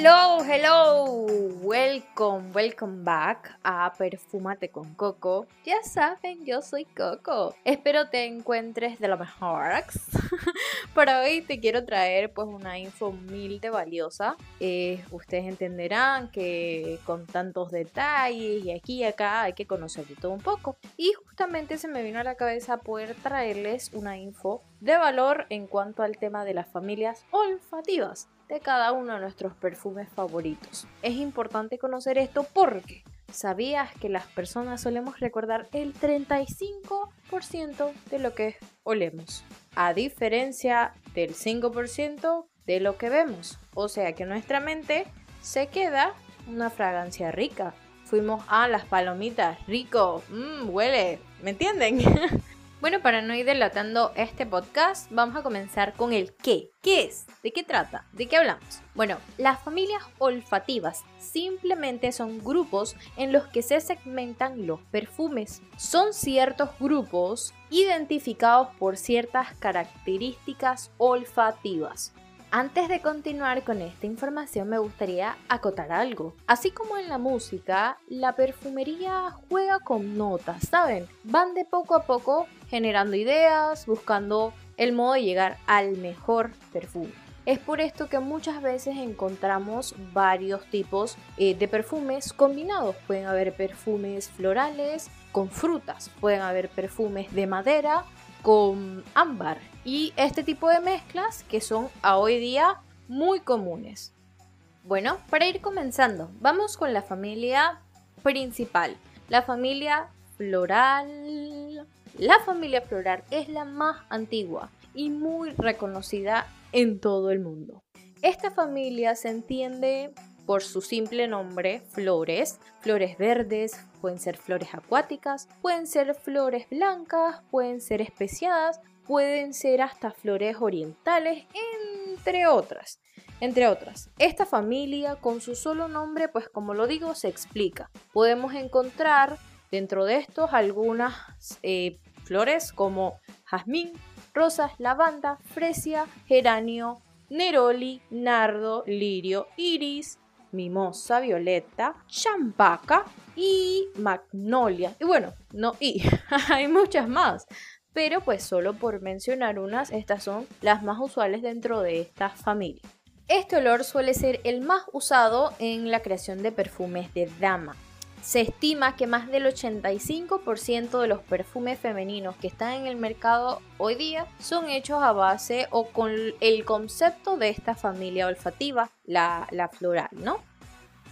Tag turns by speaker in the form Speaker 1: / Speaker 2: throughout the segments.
Speaker 1: Hello, hello, welcome, welcome back a Perfúmate con Coco. Ya saben, yo soy Coco. Espero te encuentres de lo mejor. Para hoy te quiero traer pues una info humilde valiosa. Eh, ustedes entenderán que con tantos detalles y aquí y acá hay que conocer de todo un poco. Y justamente se me vino a la cabeza poder traerles una info de valor en cuanto al tema de las familias olfativas de cada uno de nuestros perfumes favoritos. Es importante conocer esto porque ¿sabías que las personas solemos recordar el 35% de lo que olemos? A diferencia del 5% de lo que vemos. O sea que nuestra mente se queda una fragancia rica. Fuimos a las palomitas, rico, mmm, huele, ¿me entienden? Bueno, para no ir delatando este podcast, vamos a comenzar con el qué. ¿Qué es? ¿De qué trata? ¿De qué hablamos? Bueno, las familias olfativas simplemente son grupos en los que se segmentan los perfumes. Son ciertos grupos identificados por ciertas características olfativas. Antes de continuar con esta información me gustaría acotar algo. Así como en la música, la perfumería juega con notas, ¿saben? Van de poco a poco generando ideas, buscando el modo de llegar al mejor perfume. Es por esto que muchas veces encontramos varios tipos eh, de perfumes combinados. Pueden haber perfumes florales con frutas, pueden haber perfumes de madera con ámbar y este tipo de mezclas que son a hoy día muy comunes. Bueno, para ir comenzando, vamos con la familia principal, la familia floral. La familia floral es la más antigua y muy reconocida en todo el mundo. Esta familia se entiende por su simple nombre, flores, flores verdes, pueden ser flores acuáticas, pueden ser flores blancas, pueden ser especiadas, pueden ser hasta flores orientales, entre otras. Entre otras, esta familia con su solo nombre, pues como lo digo, se explica. Podemos encontrar dentro de estos algunas eh, flores como jazmín, rosas, lavanda, fresia, geranio, neroli, nardo, lirio, iris, mimosa, violeta, champaca y magnolia. Y bueno, no y, hay muchas más. Pero pues solo por mencionar unas, estas son las más usuales dentro de esta familia. Este olor suele ser el más usado en la creación de perfumes de dama. Se estima que más del 85% de los perfumes femeninos que están en el mercado hoy día son hechos a base o con el concepto de esta familia olfativa, la, la floral, ¿no?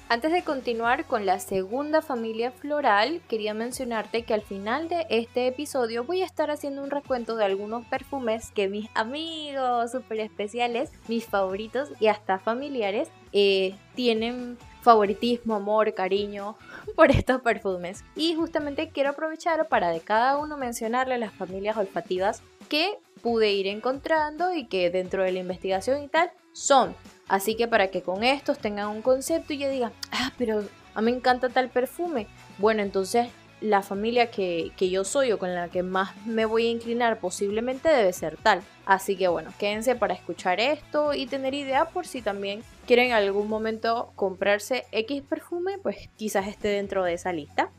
Speaker 1: Antes de continuar con la segunda familia floral, quería mencionarte que al final de este episodio voy a estar haciendo un recuento de algunos perfumes que mis amigos súper especiales, mis favoritos y hasta familiares eh, tienen favoritismo, amor, cariño por estos perfumes. Y justamente quiero aprovechar para de cada uno mencionarle las familias olfativas que pude ir encontrando y que dentro de la investigación y tal son. Así que para que con estos tengan un concepto y ya digan, ah, pero a mí me encanta tal perfume. Bueno, entonces la familia que, que, yo soy o con la que más me voy a inclinar posiblemente debe ser tal. Así que bueno, quédense para escuchar esto y tener idea por si también quieren en algún momento comprarse X perfume, pues quizás esté dentro de esa lista.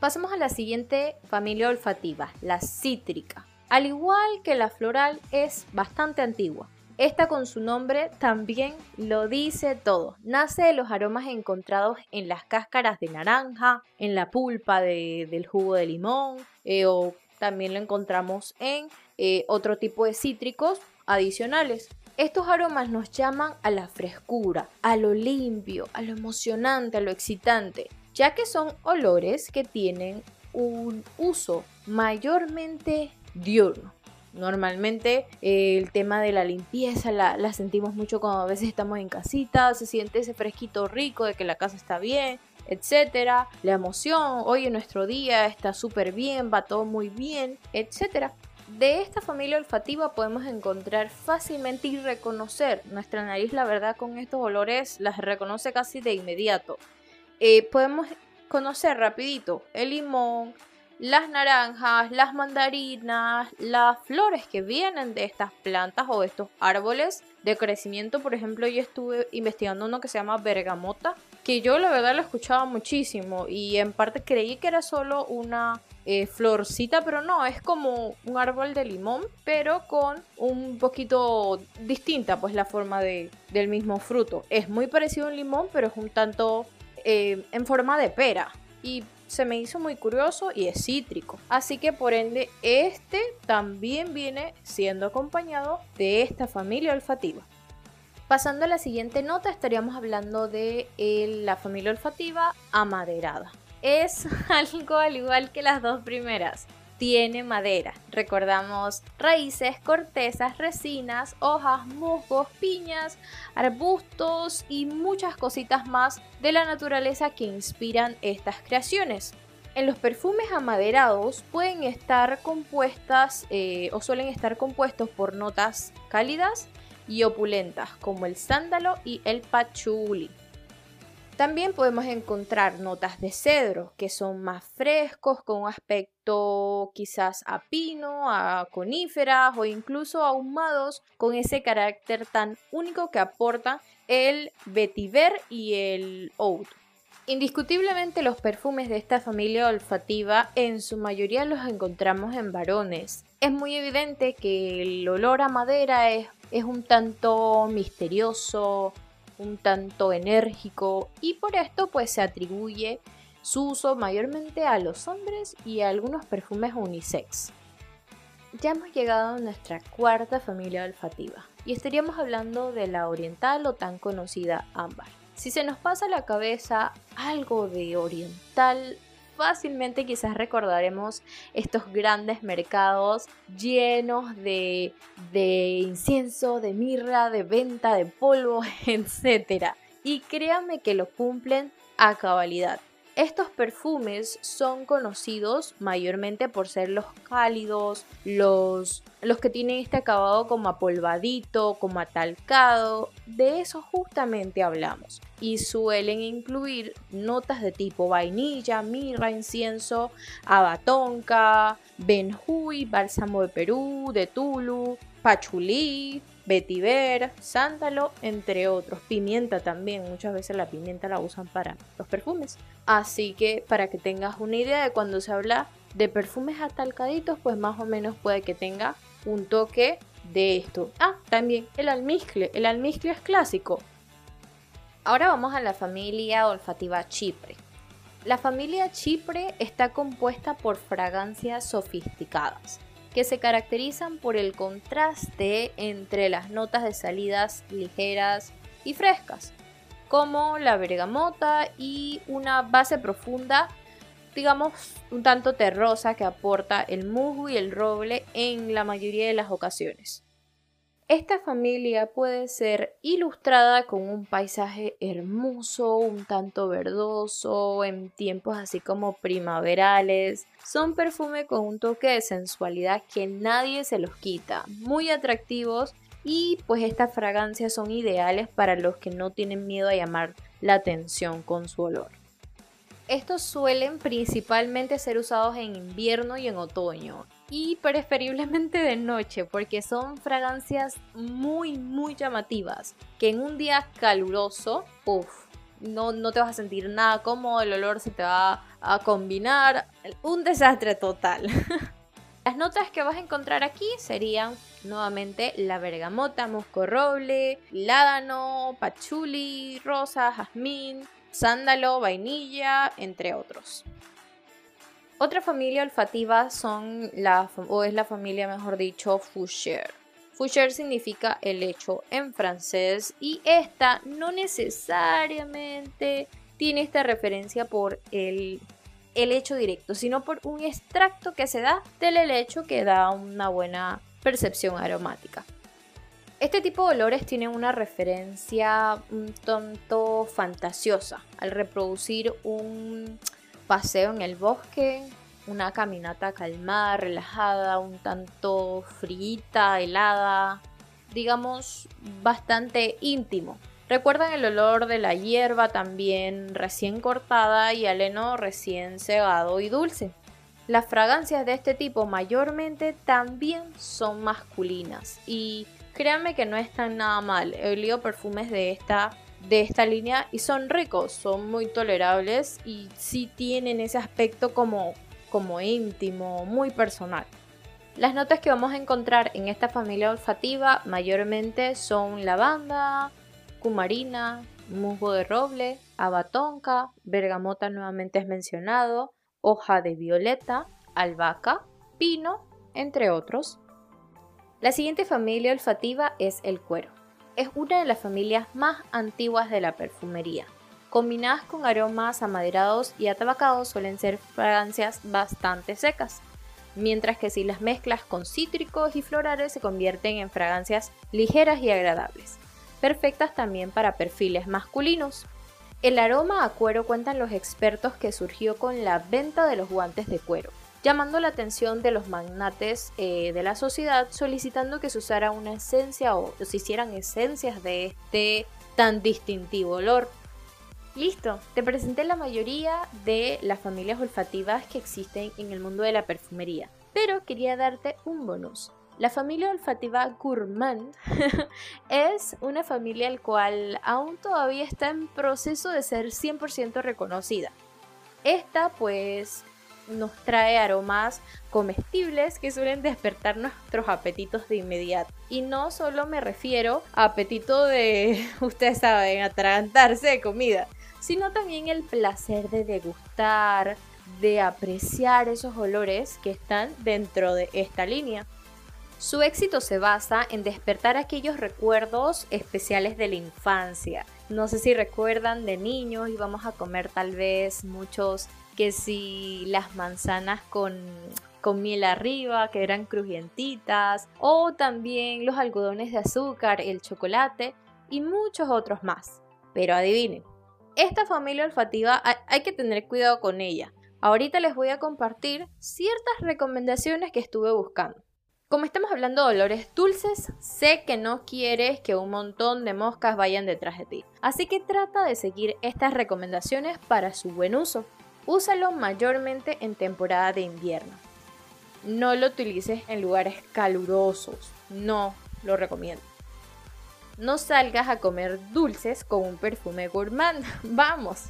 Speaker 1: Pasemos a la siguiente familia olfativa, la cítrica. Al igual que la floral es bastante antigua. Esta con su nombre también lo dice todo. Nace de los aromas encontrados en las cáscaras de naranja, en la pulpa del jugo de limón eh, o también lo encontramos en eh, otro tipo de cítricos adicionales. Estos aromas nos llaman a la frescura, a lo limpio, a lo emocionante, a lo excitante, ya que son olores que tienen un uso mayormente diurno. Normalmente eh, el tema de la limpieza la, sentimos mucho cuando a veces estamos en casita, se siente ese fresquito rico de que la casa está bien, etcétera. La emoción, hoy en nuestro día está súper bien, va todo muy bien, etcétera. De esta familia olfativa podemos encontrar fácilmente y reconocer nuestra nariz, la verdad, con estos olores las reconoce casi de inmediato. Eh, podemos conocer rapidito el limón, las naranjas, las mandarinas, las flores que vienen de estas plantas o de estos árboles de crecimiento. Por ejemplo, yo estuve investigando uno que se llama bergamota, que yo la verdad lo escuchaba muchísimo y en parte creí que era solo una eh, florcita, pero no, es como un árbol de limón, pero con un poquito distinta pues la forma de, del mismo fruto. Es muy parecido a un limón, pero es un tanto eh, en forma de pera. Y se me hizo muy curioso y es cítrico. Así que por ende este también viene siendo acompañado de esta familia olfativa. Pasando a la siguiente nota estaríamos hablando de la familia olfativa amaderada. Es algo al igual que las dos primeras tiene madera. Recordamos raíces, cortezas, resinas, hojas, musgos, piñas, arbustos y muchas cositas más de la naturaleza que inspiran estas creaciones. En los perfumes amaderados pueden estar compuestas eh, o suelen estar compuestos por notas cálidas y opulentas como el sándalo y el pachuli. También podemos encontrar notas de cedro, que son más frescos, con un aspecto quizás a pino, a coníferas o incluso ahumados, con ese carácter tan único que aporta el vetiver y el oud. Indiscutiblemente los perfumes de esta familia olfativa en su mayoría los encontramos en varones. Es muy evidente que el olor a madera es, es un tanto misterioso, un tanto enérgico y por esto pues se atribuye su uso mayormente a los hombres y a algunos perfumes unisex. Ya hemos llegado a nuestra cuarta familia olfativa y estaríamos hablando de la oriental o tan conocida ámbar. Si se nos pasa a la cabeza algo de oriental, fácilmente quizás recordaremos estos grandes mercados llenos de, de incienso, de mirra, de venta de polvo, etc. Y créanme que lo cumplen a cabalidad. Estos perfumes son conocidos mayormente por ser los cálidos, los, los que tienen este acabado como apolvadito, como atalcado. De eso justamente hablamos. Y suelen incluir notas de tipo vainilla, mirra, incienso, abatonca, benjuy, bálsamo de Perú, de Tulu, pachulí, vetiver, sándalo, entre otros. Pimienta también, muchas veces la pimienta la usan para los perfumes. Así que para que tengas una idea de cuando se habla de perfumes atalcaditos, pues más o menos puede que tenga un toque de esto. Ah, también el almizcle. El almizcle es clásico. Ahora vamos a la familia olfativa Chipre. La familia Chipre está compuesta por fragancias sofisticadas que se caracterizan por el contraste entre las notas de salidas ligeras y frescas, como la bergamota y una base profunda, digamos un tanto terrosa que aporta el musgo y el roble en la mayoría de las ocasiones. Esta familia puede ser ilustrada con un paisaje hermoso, un tanto verdoso, en tiempos así como primaverales. Son perfumes con un toque de sensualidad que nadie se los quita, muy atractivos y pues estas fragancias son ideales para los que no tienen miedo a llamar la atención con su olor. Estos suelen principalmente ser usados en invierno y en otoño y preferiblemente de noche porque son fragancias muy muy llamativas que en un día caluroso, uff, no, no te vas a sentir nada cómodo, el olor se te va a combinar, un desastre total. Las notas que vas a encontrar aquí serían nuevamente la bergamota, musco roble, ládano, pachuli, rosa, jazmín, sándalo, vainilla, entre otros. Otra familia olfativa son la, o es la familia, mejor dicho, Fougère. Fougère significa helecho en francés y esta no necesariamente tiene esta referencia por el helecho directo, sino por un extracto que se da del helecho que da una buena percepción aromática. Este tipo de olores tienen una referencia un tanto fantasiosa al reproducir un paseo en el bosque, una caminata calmada, relajada, un tanto frita, helada, digamos bastante íntimo. Recuerdan el olor de la hierba también recién cortada y al heno recién cegado y dulce. Las fragancias de este tipo mayormente también son masculinas y créanme que no están nada mal. He olido perfumes de esta, de esta línea y son ricos, son muy tolerables y sí tienen ese aspecto como, como íntimo, muy personal. Las notas que vamos a encontrar en esta familia olfativa mayormente son lavanda, cumarina, musgo de roble, abatonca, bergamota nuevamente es mencionado, hoja de violeta, albahaca, pino, entre otros. La siguiente familia olfativa es el cuero. Es una de las familias más antiguas de la perfumería. Combinadas con aromas amaderados y atabacados suelen ser fragancias bastante secas, mientras que si las mezclas con cítricos y florales se convierten en fragancias ligeras y agradables, perfectas también para perfiles masculinos. El aroma a cuero cuentan los expertos que surgió con la venta de los guantes de cuero, llamando la atención de los magnates eh, de la sociedad solicitando que se usara una esencia o se hicieran esencias de este tan distintivo olor. Listo, te presenté la mayoría de las familias olfativas que existen en el mundo de la perfumería, pero quería darte un bonus. La familia olfativa Gourmand es una familia al cual aún todavía está en proceso de ser 100% reconocida. Esta pues nos trae aromas comestibles que suelen despertar nuestros apetitos de inmediato. Y no solo me refiero a apetito de, ustedes saben, atragantarse de comida, sino también el placer de degustar, de apreciar esos olores que están dentro de esta línea. Su éxito se basa en despertar aquellos recuerdos especiales de la infancia. No sé si recuerdan de niños íbamos a comer tal vez muchos que si las manzanas con, con miel arriba, que eran crujientitas, o también los algodones de azúcar, el chocolate y muchos otros más. Pero adivinen, esta familia olfativa hay que tener cuidado con ella. Ahorita les voy a compartir ciertas recomendaciones que estuve buscando. Como estamos hablando de olores dulces, sé que no quieres que un montón de moscas vayan detrás de ti. Así que trata de seguir estas recomendaciones para su buen uso. Úsalo mayormente en temporada de invierno. No lo utilices en lugares calurosos. No lo recomiendo. No salgas a comer dulces con un perfume gourmand. Vamos.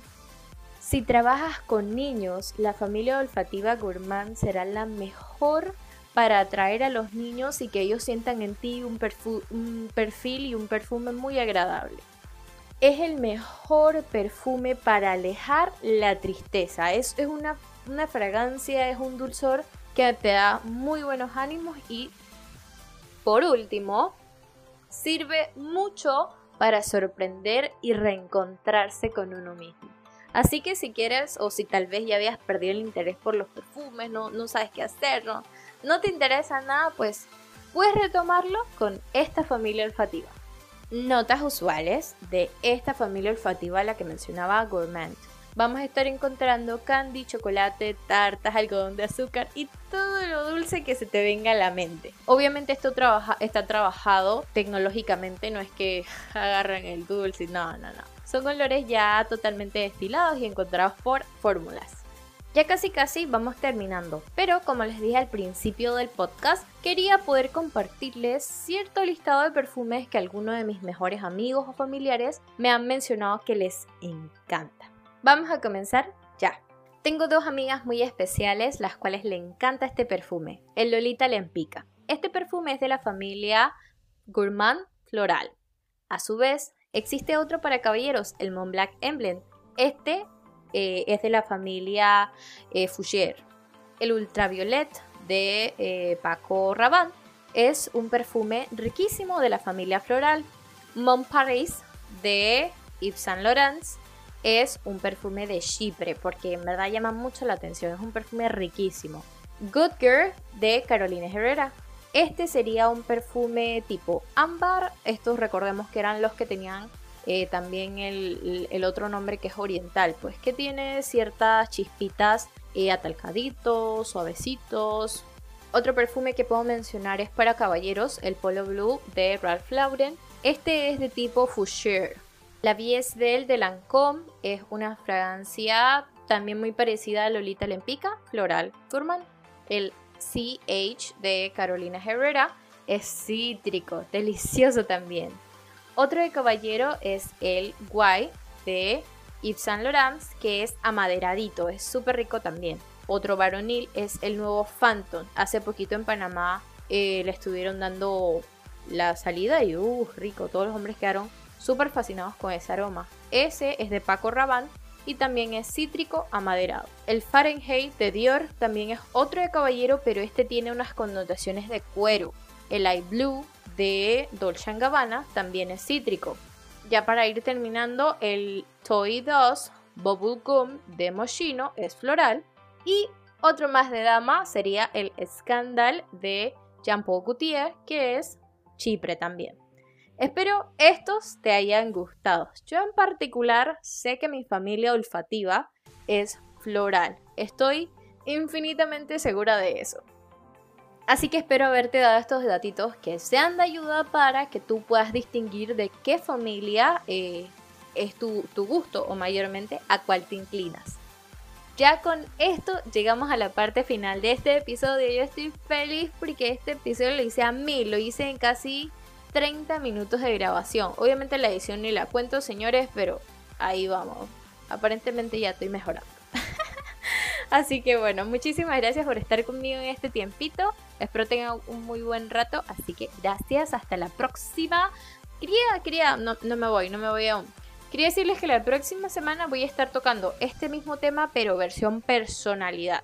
Speaker 1: Si trabajas con niños, la familia olfativa gourmand será la mejor para atraer a los niños y que ellos sientan en ti un, perfil y un perfume muy agradable. Es el mejor perfume para alejar la tristeza. Es, una, fragancia, es un dulzor que te da muy buenos ánimos y por último, sirve mucho para sorprender y reencontrarse con uno mismo. Así que si quieres o si tal vez ya habías perdido el interés por los perfumes, no, sabes qué hacer, no te interesa nada, pues puedes retomarlo con esta familia olfativa. Notas usuales de esta familia olfativa la que mencionaba Gourmand. Vamos a estar encontrando candy, chocolate, tartas, algodón de azúcar y todo lo dulce que se te venga a la mente. Obviamente esto está trabajado tecnológicamente, no es que agarran el dulce, no, no, no. Son olores ya totalmente destilados y encontrados por fórmulas. Ya casi casi vamos terminando, pero como les dije al principio del podcast, quería poder compartirles cierto listado de perfumes que algunos de mis mejores amigos o familiares me han mencionado que les encanta. Vamos a comenzar ya. Tengo dos amigas muy especiales las cuales le encanta este perfume, el Lolita Lempica. Este perfume es de la familia Gourmand Floral. A su vez, existe otro para caballeros, el Mont Blanc Emblem. Este eh, es de la familia eh, El Ultraviolet de eh, Paco Rabanne es un perfume riquísimo de la familia floral. Mont Paris de Yves Saint Laurent es un perfume de Chipre porque en verdad llama mucho la atención, es un perfume riquísimo. Good Girl de Carolina Herrera. Este sería un perfume tipo ámbar. Estos recordemos que eran los que tenían eh, también el, otro nombre que es oriental, pues que tiene ciertas chispitas eh, atalcaditos, suavecitos. Otro perfume que puedo mencionar es para caballeros, el Polo Blue de Ralph Lauren. Este es de tipo Fougère. La Vies de Lancôme es una fragancia también muy parecida a Lolita Lempica, Floral Furman. El CH de Carolina Herrera es cítrico, delicioso también. Otro de caballero es el Guay de Yves Saint Laurent, que es amaderadito, es súper rico también. Otro varonil es el nuevo Phantom. Hace poquito en Panamá eh, le estuvieron dando la salida y uh, rico, todos los hombres quedaron súper fascinados con ese aroma. Ese es de Paco Rabanne y también es cítrico amaderado. El Fahrenheit de Dior también es otro de caballero, pero este tiene unas connotaciones de cuero. El Eye Blue de Dolce Gabbana también es cítrico. Ya para ir terminando, el Toy Dust Bubble Gum de Moschino es floral. Y otro más de dama sería el Scandal de Jean Paul Gaultier, que es Chipre también. Espero estos te hayan gustado. Yo en particular sé que mi familia olfativa es floral. Estoy infinitamente segura de eso. Así que espero haberte dado estos datitos que sean de ayuda para que tú puedas distinguir de qué familia eh, es tu, tu gusto o mayormente a cuál te inclinas. Ya con esto llegamos a la parte final de este episodio. Yo estoy feliz porque este episodio lo hice a mí, lo hice en casi 30 minutos de grabación. Obviamente la edición ni la cuento, señores, pero ahí vamos. Aparentemente ya estoy mejorando. así que bueno, muchísimas gracias por estar conmigo en este tiempito. Espero tengan un muy buen rato. Así que gracias, hasta la próxima. Quería, quería, no, no me voy, no me voy aún. Quería decirles que la próxima semana voy a estar tocando este mismo tema, pero versión personalidad.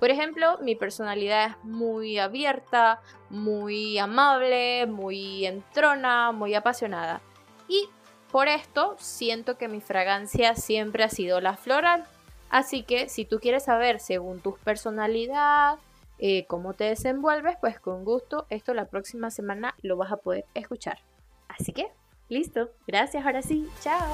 Speaker 1: Por ejemplo, mi personalidad es muy abierta, muy amable, muy entrona, muy apasionada. Y por esto siento que mi fragancia siempre ha sido la floral. Así que si tú quieres saber según tu personalidad, eh, cómo te desenvuelves, pues con gusto esto la próxima semana lo vas a poder escuchar. Así que, listo. Gracias, ahora sí. Chao.